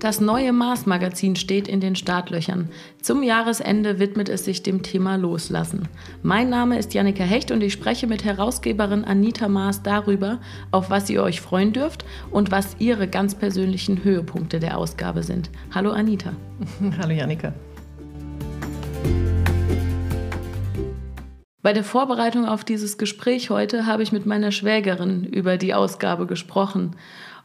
Das neue Mars-Magazin steht in den Startlöchern. Zum Jahresende widmet es sich dem Thema Loslassen. Mein Name ist Jannika Hecht und ich spreche mit Herausgeberin Anita Maas darüber, auf was ihr euch freuen dürft und was ihre ganz persönlichen Höhepunkte der Ausgabe sind. Hallo Anita. Hallo Jannika. Bei der Vorbereitung auf dieses Gespräch heute habe ich mit meiner Schwägerin über die Ausgabe gesprochen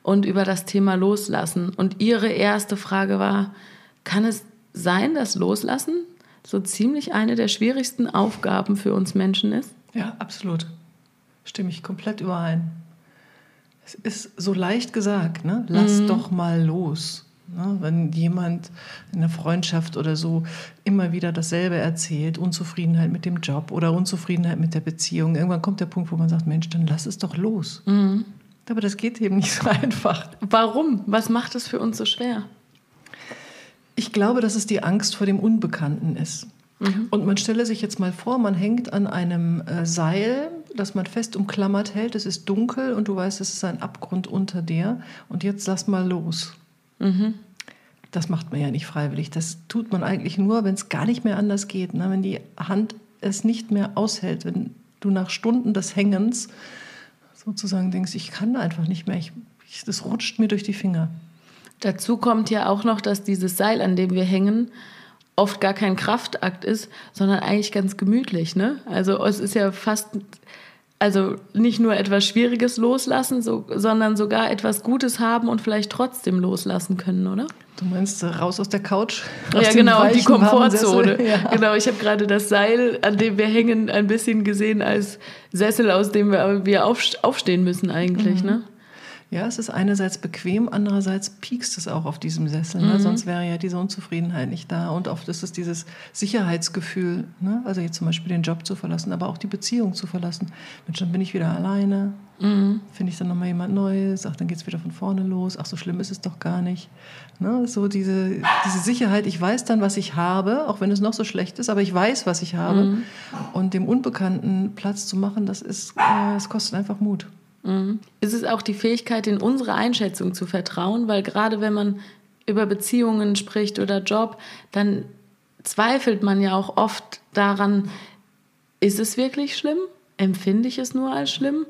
und über das Thema Loslassen. Und ihre erste Frage war, kann es sein, dass Loslassen so ziemlich eine der schwierigsten Aufgaben für uns Menschen ist? Ja, absolut. Stimme ich komplett überein. Es ist so leicht gesagt, ne? lass mhm. doch mal los. Ne? Wenn jemand in einer Freundschaft oder so immer wieder dasselbe erzählt, Unzufriedenheit mit dem Job oder Unzufriedenheit mit der Beziehung, irgendwann kommt der Punkt, wo man sagt, Mensch, dann lass es doch los. Mhm. Aber das geht eben nicht so einfach. Warum? Was macht es für uns so schwer? Ich glaube, dass es die Angst vor dem Unbekannten ist. Mhm. Und man stelle sich jetzt mal vor, man hängt an einem äh, Seil, das man fest umklammert hält. Es ist dunkel und du weißt, es ist ein Abgrund unter dir. Und jetzt lass mal los. Mhm. Das macht man ja nicht freiwillig. Das tut man eigentlich nur, wenn es gar nicht mehr anders geht. Ne? Wenn die Hand es nicht mehr aushält, wenn du nach Stunden des Hängens sozusagen denkst, ich kann einfach nicht mehr, ich, ich, das rutscht mir durch die Finger. Dazu kommt ja auch noch, dass dieses Seil, an dem wir hängen, oft gar kein Kraftakt ist, sondern eigentlich ganz gemütlich. Ne? Also es ist ja fast, also nicht nur etwas Schwieriges loslassen, so, sondern sogar etwas Gutes haben und vielleicht trotzdem loslassen können, oder? Du meinst äh, raus aus der Couch? ja, genau, die Komfortzone. Ja. Genau, ich habe gerade das Seil, an dem wir hängen, ein bisschen gesehen als Sessel, aus dem wir, wir aufstehen müssen eigentlich. Mhm. Ne? Ja, es ist einerseits bequem, andererseits piekst es auch auf diesem Sessel. Ne? Mhm. Sonst wäre ja diese Unzufriedenheit nicht da. Und oft ist es dieses Sicherheitsgefühl, ne? also jetzt zum Beispiel den Job zu verlassen, aber auch die Beziehung zu verlassen. Mensch, dann bin ich wieder alleine. Mhm. Finde ich dann nochmal jemand Neues? Ach, dann geht es wieder von vorne los. Ach, so schlimm ist es doch gar nicht. Ne? So diese, diese Sicherheit, ich weiß dann, was ich habe, auch wenn es noch so schlecht ist, aber ich weiß, was ich habe. Mhm. Und dem Unbekannten Platz zu machen, das ist, äh, es kostet einfach Mut. Mhm. Ist es auch die Fähigkeit, in unsere Einschätzung zu vertrauen? Weil gerade wenn man über Beziehungen spricht oder Job, dann zweifelt man ja auch oft daran, ist es wirklich schlimm? Empfinde ich es nur als schlimm?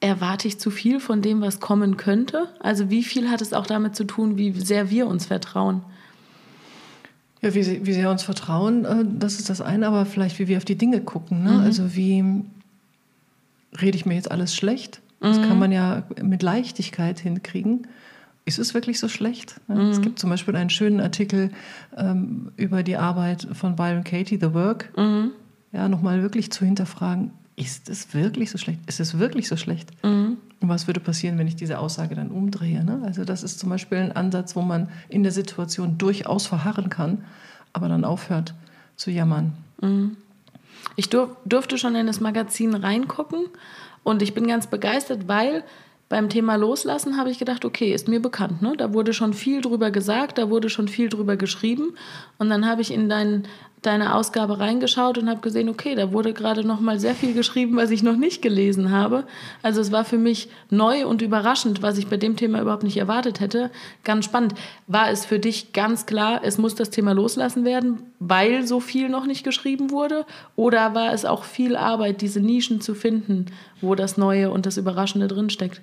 Erwarte ich zu viel von dem, was kommen könnte? Also wie viel hat es auch damit zu tun, wie sehr wir uns vertrauen? Ja, wie, wie sehr uns vertrauen, äh, das ist das eine, aber vielleicht wie wir auf die Dinge gucken. Ne? Mhm. Also wie, rede ich mir jetzt alles schlecht? Das kann mhm. man ja mit Leichtigkeit hinkriegen. Ist es wirklich so schlecht? Mhm. Es gibt zum Beispiel einen schönen Artikel ähm, über die Arbeit von Byron Katie, The Work. Mhm. Ja, nochmal wirklich zu hinterfragen, ist es wirklich so schlecht? Ist es wirklich so schlecht? Mhm. Und was würde passieren, wenn ich diese Aussage dann umdrehe? Ne? Also das ist zum Beispiel ein Ansatz, wo man in der Situation durchaus verharren kann, aber dann aufhört zu jammern. Mhm. Ich durf, durfte schon in das Magazin reingucken und ich bin ganz begeistert, weil beim Thema Loslassen habe ich gedacht, okay, ist mir bekannt. Ne? Da wurde schon viel drüber gesagt, da wurde schon viel drüber geschrieben. Und dann habe ich in dein, deine Ausgabe reingeschaut und habe gesehen, okay, da wurde gerade noch mal sehr viel geschrieben, was ich noch nicht gelesen habe. Also es war für mich neu und überraschend, was ich bei dem Thema überhaupt nicht erwartet hätte. Ganz spannend. War es für dich ganz klar, es muss das Thema loslassen werden, weil so viel noch nicht geschrieben wurde? Oder war es auch viel Arbeit, diese Nischen zu finden, wo das Neue und das Überraschende drinsteckt?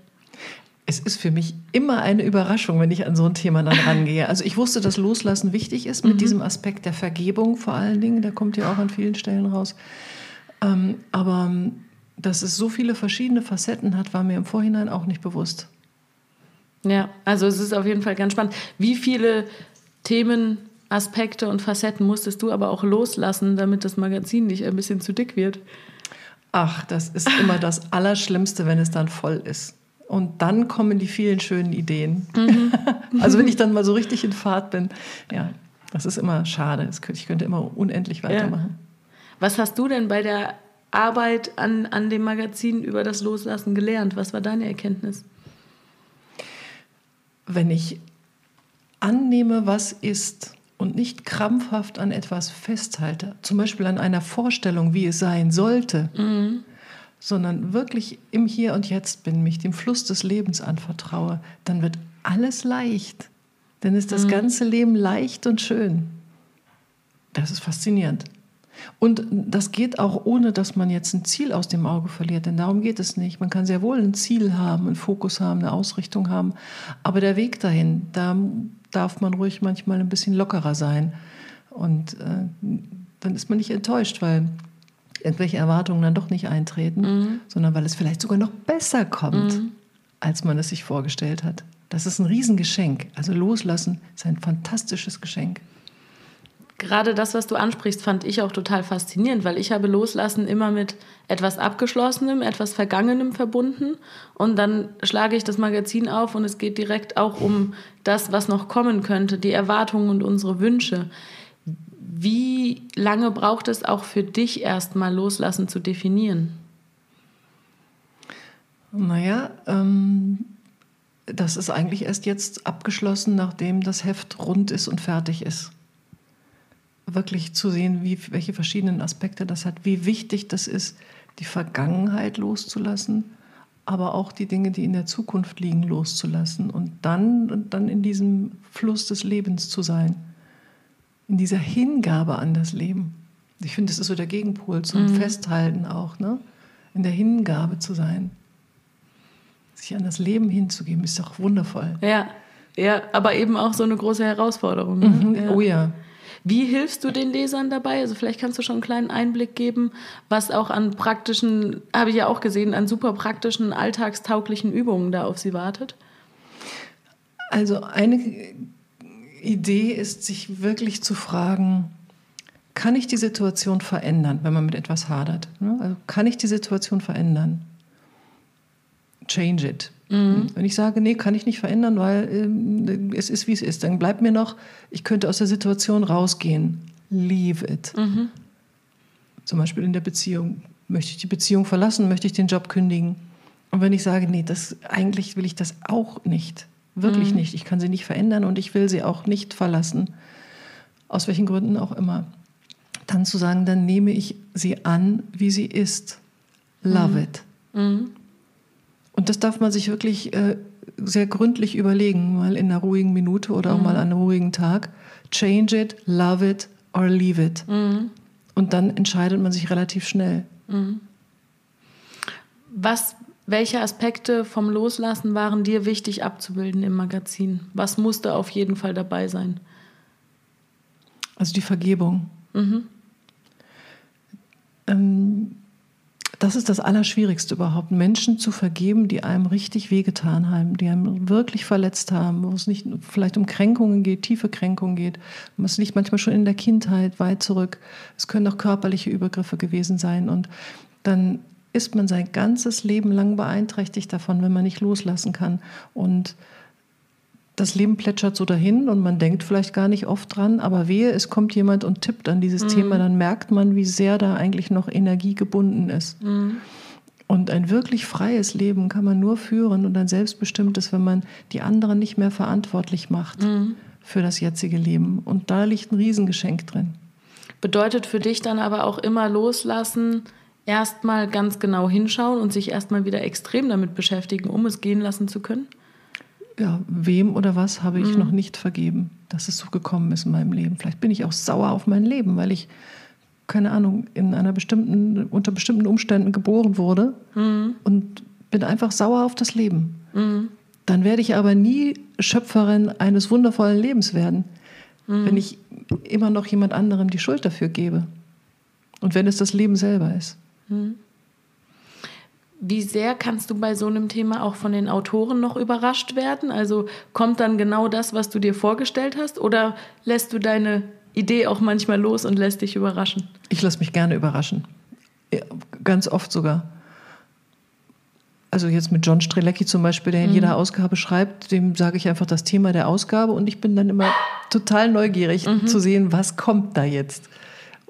Es ist für mich immer eine Überraschung, wenn ich an so ein Thema dann rangehe. Also ich wusste, dass Loslassen wichtig ist mit mhm. diesem Aspekt der Vergebung vor allen Dingen. Der kommt ja auch an vielen Stellen raus. Ähm, aber ähm, dass es so viele verschiedene Facetten hat, war mir im Vorhinein auch nicht bewusst. Ja, also es ist auf jeden Fall ganz spannend. Wie viele Themen, Aspekte und Facetten musstest du aber auch loslassen, damit das Magazin nicht ein bisschen zu dick wird? Ach, das ist immer das Allerschlimmste, wenn es dann voll ist. Und dann kommen die vielen schönen Ideen. Mhm. also wenn ich dann mal so richtig in Fahrt bin, ja, das ist immer schade. Ich könnte immer unendlich weitermachen. Ja. Was hast du denn bei der Arbeit an, an dem Magazin über das Loslassen gelernt? Was war deine Erkenntnis? Wenn ich annehme, was ist und nicht krampfhaft an etwas festhalte, zum Beispiel an einer Vorstellung, wie es sein sollte, mhm sondern wirklich im Hier und Jetzt bin, mich dem Fluss des Lebens anvertraue, dann wird alles leicht. dann ist das ganze Leben leicht und schön. Das ist faszinierend. Und das geht auch ohne, dass man jetzt ein Ziel aus dem Auge verliert, denn darum geht es nicht. Man kann sehr wohl ein Ziel haben, einen Fokus haben, eine Ausrichtung haben, aber der Weg dahin, da darf man ruhig manchmal ein bisschen lockerer sein. Und äh, dann ist man nicht enttäuscht, weil irgendwelche Erwartungen dann doch nicht eintreten, mhm. sondern weil es vielleicht sogar noch besser kommt, mhm. als man es sich vorgestellt hat. Das ist ein Riesengeschenk. Also loslassen ist ein fantastisches Geschenk gerade das, was du ansprichst, fand ich auch total faszinierend, weil ich habe Loslassen immer mit etwas Abgeschlossenem, etwas Vergangenem verbunden. Und dann schlage ich das Magazin auf und es geht direkt auch um das, was noch kommen könnte, die Erwartungen und unsere Wünsche. Wie lange braucht es auch für dich erstmal Loslassen zu definieren? Naja, ähm, das ist eigentlich erst jetzt abgeschlossen, nachdem das Heft rund ist und fertig ist wirklich zu sehen, wie, welche verschiedenen Aspekte das hat, wie wichtig das ist, die Vergangenheit loszulassen, aber auch die Dinge, die in der Zukunft liegen, loszulassen und dann, dann in diesem Fluss des Lebens zu sein, in dieser Hingabe an das Leben. Ich finde, das ist so der Gegenpol zum mhm. Festhalten auch, ne? in der Hingabe zu sein. Sich an das Leben hinzugeben, ist doch wundervoll. Ja, ja aber eben auch so eine große Herausforderung. Ne? Mhm. Ja. Oh ja. Wie hilfst du den Lesern dabei? Also vielleicht kannst du schon einen kleinen Einblick geben, was auch an praktischen, habe ich ja auch gesehen, an super praktischen, alltagstauglichen Übungen da auf sie wartet. Also eine Idee ist, sich wirklich zu fragen, kann ich die Situation verändern, wenn man mit etwas hadert? Ne? Also kann ich die Situation verändern? Change it. Mhm. Wenn ich sage, nee, kann ich nicht verändern, weil äh, es ist, wie es ist, dann bleibt mir noch, ich könnte aus der Situation rausgehen. Leave it. Mhm. Zum Beispiel in der Beziehung. Möchte ich die Beziehung verlassen? Möchte ich den Job kündigen? Und wenn ich sage, nee, das, eigentlich will ich das auch nicht. Wirklich mhm. nicht. Ich kann sie nicht verändern und ich will sie auch nicht verlassen. Aus welchen Gründen auch immer. Dann zu sagen, dann nehme ich sie an, wie sie ist. Love mhm. it. Mhm. Und das darf man sich wirklich äh, sehr gründlich überlegen, mal in einer ruhigen Minute oder auch mhm. mal an einem ruhigen Tag. Change it, love it or leave it. Mhm. Und dann entscheidet man sich relativ schnell. Mhm. Was, welche Aspekte vom Loslassen waren dir wichtig abzubilden im Magazin? Was musste auf jeden Fall dabei sein? Also die Vergebung. Mhm. Ähm, das ist das Allerschwierigste überhaupt, Menschen zu vergeben, die einem richtig wehgetan haben, die einem wirklich verletzt haben, wo es nicht vielleicht um Kränkungen geht, tiefe Kränkungen geht. Es liegt manchmal schon in der Kindheit weit zurück. Es können auch körperliche Übergriffe gewesen sein. Und dann ist man sein ganzes Leben lang beeinträchtigt davon, wenn man nicht loslassen kann. Und das Leben plätschert so dahin und man denkt vielleicht gar nicht oft dran, aber wehe, es kommt jemand und tippt an dieses mhm. Thema, dann merkt man, wie sehr da eigentlich noch Energie gebunden ist. Mhm. Und ein wirklich freies Leben kann man nur führen und ein selbstbestimmtes, wenn man die anderen nicht mehr verantwortlich macht mhm. für das jetzige Leben. Und da liegt ein Riesengeschenk drin. Bedeutet für dich dann aber auch immer loslassen, erstmal ganz genau hinschauen und sich erstmal wieder extrem damit beschäftigen, um es gehen lassen zu können? ja, wem oder was habe ich mhm. noch nicht vergeben, dass es so gekommen ist in meinem Leben. Vielleicht bin ich auch sauer auf mein Leben, weil ich, keine Ahnung, in einer bestimmten, unter bestimmten Umständen geboren wurde mhm. und bin einfach sauer auf das Leben. Mhm. Dann werde ich aber nie Schöpferin eines wundervollen Lebens werden, mhm. wenn ich immer noch jemand anderem die Schuld dafür gebe. Und wenn es das Leben selber ist. Mhm. Wie sehr kannst du bei so einem Thema auch von den Autoren noch überrascht werden? Also kommt dann genau das, was du dir vorgestellt hast? Oder lässt du deine Idee auch manchmal los und lässt dich überraschen? Ich lasse mich gerne überraschen. Ganz oft sogar. Also jetzt mit John Strelecki zum Beispiel, der in mhm. jeder Ausgabe schreibt, dem sage ich einfach das Thema der Ausgabe und ich bin dann immer total neugierig mhm. zu sehen, was kommt da jetzt.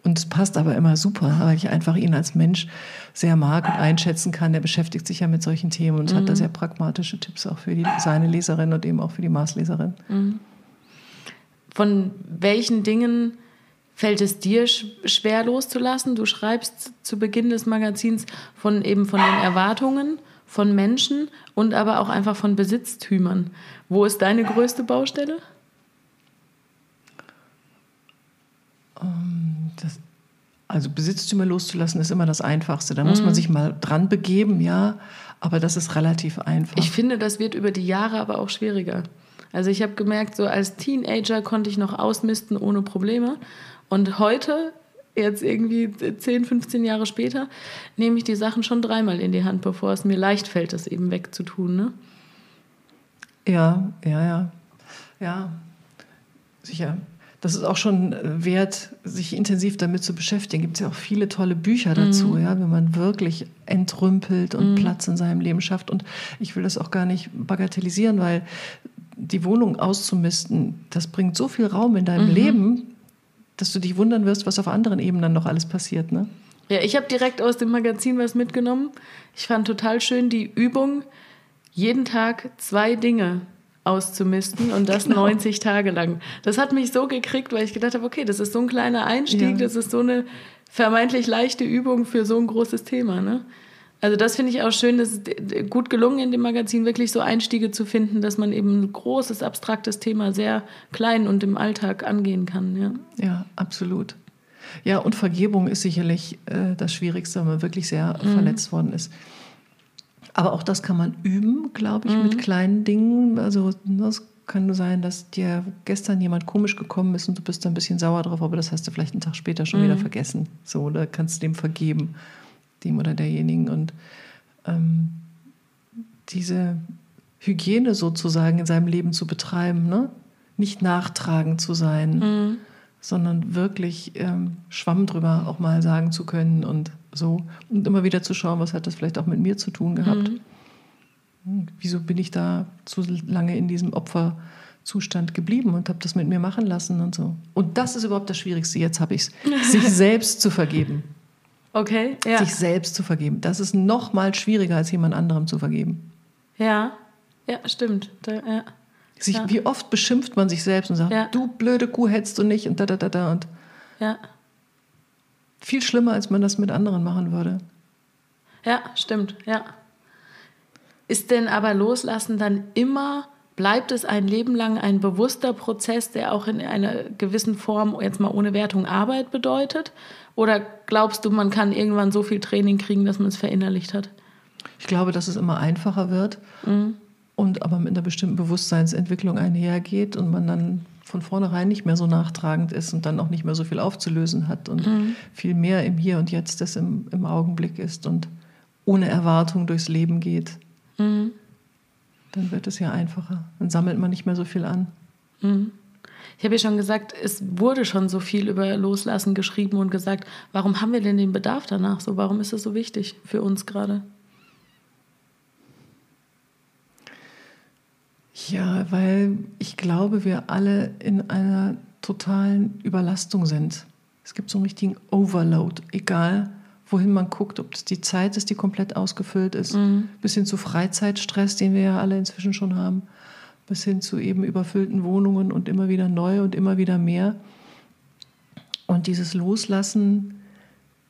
Und es passt aber immer super, weil ich einfach ihn als Mensch sehr mag und einschätzen kann. Der beschäftigt sich ja mit solchen Themen und mhm. hat da mhm. sehr pragmatische Tipps auch für die, seine Leserin und eben auch für die Maßleserin. Mhm. Von welchen Dingen fällt es dir schwer loszulassen? Du schreibst zu Beginn des Magazins von eben von den Erwartungen von Menschen und aber auch einfach von Besitztümern. Wo ist deine größte Baustelle? Ähm das, also Besitztümer loszulassen ist immer das Einfachste. Da muss man sich mal dran begeben, ja, aber das ist relativ einfach. Ich finde, das wird über die Jahre aber auch schwieriger. Also ich habe gemerkt, so als Teenager konnte ich noch ausmisten ohne Probleme. Und heute, jetzt irgendwie 10, 15 Jahre später, nehme ich die Sachen schon dreimal in die Hand, bevor es mir leicht fällt, das eben wegzutun. Ne? Ja, ja, ja. Ja, sicher. Das ist auch schon wert, sich intensiv damit zu beschäftigen. Gibt es ja auch viele tolle Bücher dazu, mhm. ja, wenn man wirklich entrümpelt und mhm. Platz in seinem Leben schafft. Und ich will das auch gar nicht bagatellisieren, weil die Wohnung auszumisten, das bringt so viel Raum in deinem mhm. Leben, dass du dich wundern wirst, was auf anderen Ebenen noch alles passiert. Ne? Ja, ich habe direkt aus dem Magazin was mitgenommen. Ich fand total schön die Übung, jeden Tag zwei Dinge auszumisten und das genau. 90 Tage lang. Das hat mich so gekriegt, weil ich gedacht habe, okay, das ist so ein kleiner Einstieg, ja. das ist so eine vermeintlich leichte Übung für so ein großes Thema. Ne? Also das finde ich auch schön, das ist gut gelungen in dem Magazin, wirklich so Einstiege zu finden, dass man eben ein großes, abstraktes Thema sehr klein und im Alltag angehen kann. Ja, ja absolut. Ja, und Vergebung ist sicherlich äh, das Schwierigste, wenn man wirklich sehr mhm. verletzt worden ist. Aber auch das kann man üben, glaube ich, mhm. mit kleinen Dingen. Also es kann nur sein, dass dir gestern jemand komisch gekommen ist und du bist da ein bisschen sauer drauf, aber das hast du vielleicht einen Tag später schon mhm. wieder vergessen. So, oder kannst du dem vergeben, dem oder derjenigen. Und ähm, diese Hygiene sozusagen in seinem Leben zu betreiben, ne? nicht nachtragend zu sein, mhm. Sondern wirklich ähm, Schwamm drüber auch mal sagen zu können und so. Und immer wieder zu schauen, was hat das vielleicht auch mit mir zu tun gehabt. Mhm. Hm, wieso bin ich da zu lange in diesem Opferzustand geblieben und habe das mit mir machen lassen und so. Und das ist überhaupt das Schwierigste. Jetzt habe ich es, sich selbst zu vergeben. Okay, ja. Sich selbst zu vergeben. Das ist noch mal schwieriger, als jemand anderem zu vergeben. Ja, ja, stimmt. Da, ja. Sich, ja. Wie oft beschimpft man sich selbst und sagt, ja. du blöde Kuh hättest du nicht und da, da, da, da. Und ja. Viel schlimmer, als man das mit anderen machen würde. Ja, stimmt, ja. Ist denn aber Loslassen dann immer, bleibt es ein Leben lang ein bewusster Prozess, der auch in einer gewissen Form, jetzt mal ohne Wertung, Arbeit bedeutet? Oder glaubst du, man kann irgendwann so viel Training kriegen, dass man es verinnerlicht hat? Ich glaube, dass es immer einfacher wird mhm. Und aber mit einer bestimmten Bewusstseinsentwicklung einhergeht und man dann von vornherein nicht mehr so nachtragend ist und dann auch nicht mehr so viel aufzulösen hat und mhm. viel mehr im Hier und Jetzt das im, im Augenblick ist und ohne Erwartung durchs Leben geht, mhm. dann wird es ja einfacher. Dann sammelt man nicht mehr so viel an. Mhm. Ich habe ja schon gesagt, es wurde schon so viel über Loslassen geschrieben und gesagt, warum haben wir denn den Bedarf danach so? Warum ist das so wichtig für uns gerade? Ja, weil ich glaube, wir alle in einer totalen Überlastung sind. Es gibt so einen richtigen Overload, egal wohin man guckt, ob es die Zeit ist, die komplett ausgefüllt ist, mhm. bis hin zu Freizeitstress, den wir ja alle inzwischen schon haben, bis hin zu eben überfüllten Wohnungen und immer wieder neu und immer wieder mehr. Und dieses Loslassen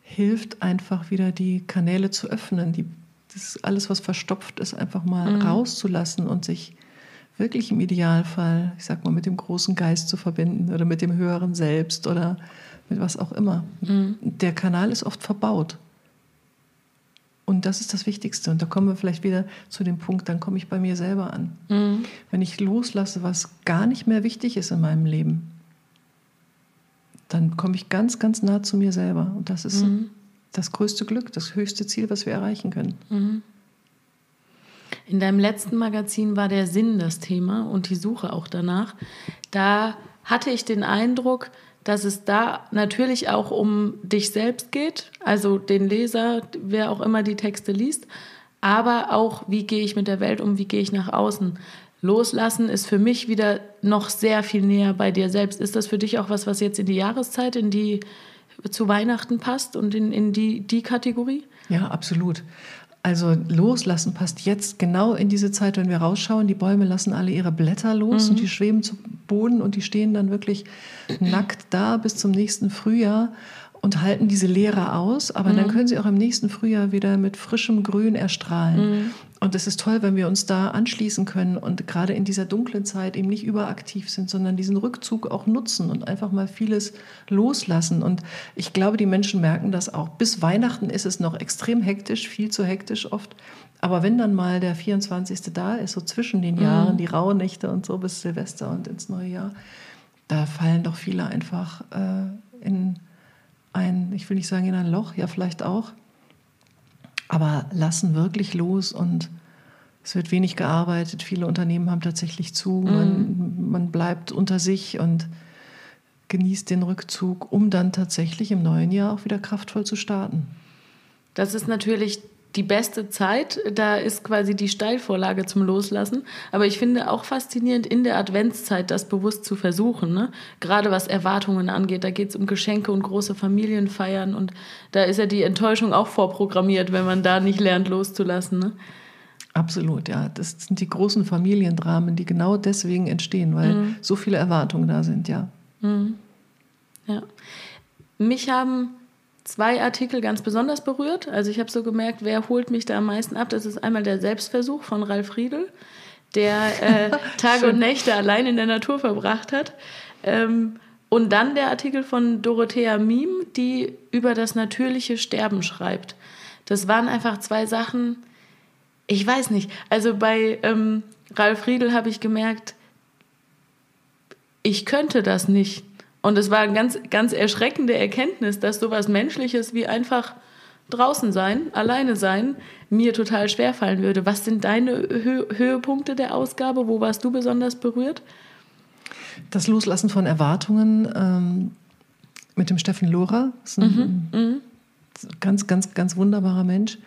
hilft einfach wieder, die Kanäle zu öffnen, die, das alles, was verstopft ist, einfach mal mhm. rauszulassen und sich wirklich im Idealfall, ich sag mal, mit dem großen Geist zu verbinden oder mit dem höheren Selbst oder mit was auch immer. Mhm. Der Kanal ist oft verbaut. Und das ist das Wichtigste. Und da kommen wir vielleicht wieder zu dem Punkt, dann komme ich bei mir selber an. Mhm. Wenn ich loslasse, was gar nicht mehr wichtig ist in meinem Leben, dann komme ich ganz, ganz nah zu mir selber. Und das ist mhm. das größte Glück, das höchste Ziel, was wir erreichen können. In deinem letzten Magazin war der Sinn das Thema und die Suche auch danach. Da hatte ich den Eindruck, dass es da natürlich auch um dich selbst geht, also den Leser, wer auch immer die Texte liest, aber auch, wie gehe ich mit der Welt um, wie gehe ich nach außen. Loslassen ist für mich wieder noch sehr viel näher bei dir selbst. Ist das für dich auch was, was jetzt in die Jahreszeit, in die zu Weihnachten passt und in, in die, die Kategorie? Ja, absolut. Also loslassen passt jetzt genau in diese Zeit, wenn wir rausschauen. Die Bäume lassen alle ihre Blätter los mhm. und die schweben zu Boden und die stehen dann wirklich nackt da bis zum nächsten Frühjahr und halten diese Leere aus. Aber mhm. dann können sie auch im nächsten Frühjahr wieder mit frischem Grün erstrahlen. Mhm. Und es ist toll, wenn wir uns da anschließen können und gerade in dieser dunklen Zeit eben nicht überaktiv sind, sondern diesen Rückzug auch nutzen und einfach mal vieles loslassen. Und ich glaube, die Menschen merken das auch. Bis Weihnachten ist es noch extrem hektisch, viel zu hektisch oft. Aber wenn dann mal der 24. da ist, so zwischen den Jahren, mhm. die Rauhnächte und so bis Silvester und ins neue Jahr, da fallen doch viele einfach äh, in ein, ich will nicht sagen in ein Loch, ja vielleicht auch, aber lassen wirklich los und es wird wenig gearbeitet. Viele Unternehmen haben tatsächlich zu. Mhm. Man, man bleibt unter sich und genießt den Rückzug, um dann tatsächlich im neuen Jahr auch wieder kraftvoll zu starten. Das ist natürlich die beste Zeit. Da ist quasi die Steilvorlage zum Loslassen. Aber ich finde auch faszinierend, in der Adventszeit das bewusst zu versuchen. Ne? Gerade was Erwartungen angeht. Da geht es um Geschenke und große Familienfeiern. Und da ist ja die Enttäuschung auch vorprogrammiert, wenn man da nicht lernt, loszulassen. Ne? Absolut, ja. Das sind die großen Familiendramen, die genau deswegen entstehen, weil mhm. so viele Erwartungen da sind, ja. Mhm. Ja. Mich haben zwei Artikel ganz besonders berührt. Also ich habe so gemerkt, wer holt mich da am meisten ab? Das ist einmal der Selbstversuch von Ralf Riedel, der äh, Tage und Nächte allein in der Natur verbracht hat. Ähm, und dann der Artikel von Dorothea Miem, die über das natürliche Sterben schreibt. Das waren einfach zwei Sachen, ich weiß nicht. Also bei ähm, Ralf Riedel habe ich gemerkt, ich könnte das nicht. Und es war eine ganz, ganz erschreckende Erkenntnis, dass sowas Menschliches wie einfach draußen sein, alleine sein, mir total schwer fallen würde. Was sind deine Hö Höhepunkte der Ausgabe? Wo warst du besonders berührt? Das Loslassen von Erwartungen ähm, mit dem Steffen Lohrer. Ist ein mhm, mhm. ganz, ganz, ganz wunderbarer Mensch,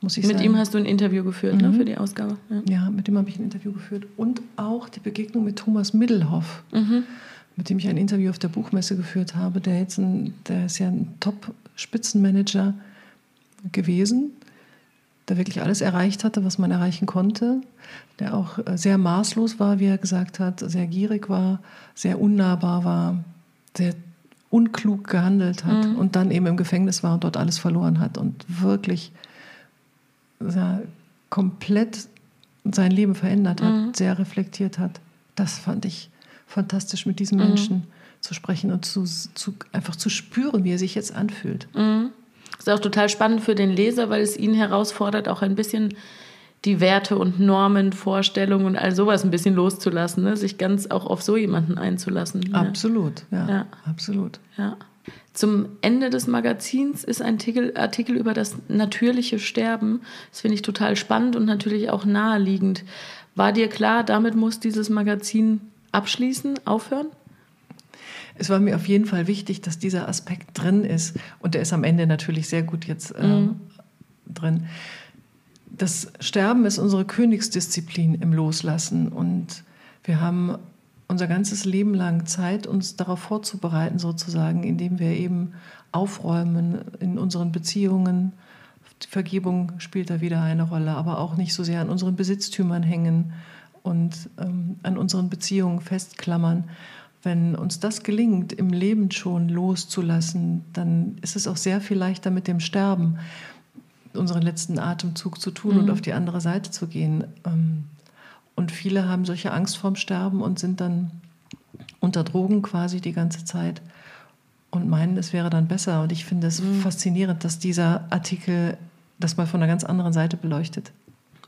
muss ich mit sagen. ihm hast du ein Interview geführt ne, mhm. ne, für die Ausgabe. Ja, ja mit dem habe ich ein Interview geführt. Und auch die Begegnung mit Thomas Middelhoff. Mhm mit dem ich ein Interview auf der Buchmesse geführt habe, der jetzt ein, der ist ja ein Top-Spitzenmanager gewesen, der wirklich alles erreicht hatte, was man erreichen konnte, der auch äh, sehr maßlos war, wie er gesagt hat, sehr gierig war, sehr unnahbar war, sehr unklug gehandelt hat mhm. und dann eben im Gefängnis war und dort alles verloren hat und wirklich ja, komplett sein Leben verändert hat, mhm. sehr reflektiert hat. Das fand ich fantastisch, mit diesen mhm. Menschen zu sprechen und zu, zu, einfach zu spüren, wie er sich jetzt anfühlt. Mhm. Ist auch total spannend für den Leser, weil es ihn herausfordert, auch ein bisschen die Werte und Normen, Vorstellungen und all sowas ein bisschen loszulassen, ne? sich ganz auch auf so jemanden einzulassen. Absolut, ja, ja. absolut. Ja. Zum Ende des Magazins ist ein Artikel, Artikel über das natürliche Sterben. Das finde ich total spannend und natürlich auch naheliegend. War dir klar, damit muss dieses Magazin abschließen, aufhören? Es war mir auf jeden Fall wichtig, dass dieser Aspekt drin ist. Und der ist am Ende natürlich sehr gut jetzt äh, mhm. drin. Das Sterben ist unsere Königsdisziplin im Loslassen. Und wir haben unser ganzes Leben lang Zeit, uns darauf vorzubereiten, sozusagen, indem wir eben aufräumen in unseren Beziehungen. Die Vergebung spielt da wieder eine Rolle, aber auch nicht so sehr an unseren Besitztümern hängen und ähm, an unseren Beziehungen festklammern. Wenn uns das gelingt, im Leben schon loszulassen, dann ist es auch sehr viel leichter mit dem Sterben, unseren letzten Atemzug zu tun mhm. und auf die andere Seite zu gehen. Ähm, und viele haben solche Angst vorm Sterben und sind dann unter Drogen quasi die ganze Zeit und meinen, es wäre dann besser. Und ich finde es mhm. faszinierend, dass dieser Artikel das mal von einer ganz anderen Seite beleuchtet.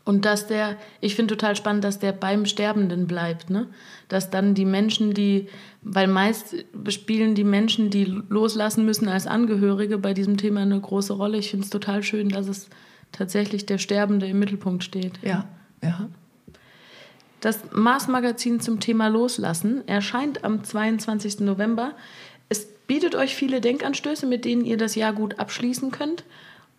Und dass der, ich finde total spannend, dass der beim Sterbenden bleibt, ne? Dass dann die Menschen, die, weil meist spielen die Menschen, die loslassen müssen als Angehörige bei diesem Thema eine große Rolle. Ich finde es total schön, dass es tatsächlich der Sterbende im Mittelpunkt steht. Ja, ja. Das Mars-Magazin zum Thema Loslassen erscheint am 22. November. Es bietet euch viele Denkanstöße, mit denen ihr das Jahr gut abschließen könnt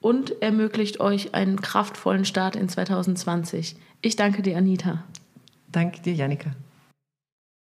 und ermöglicht euch einen kraftvollen Start in 2020. Ich danke dir, Anita. Danke dir, Janika.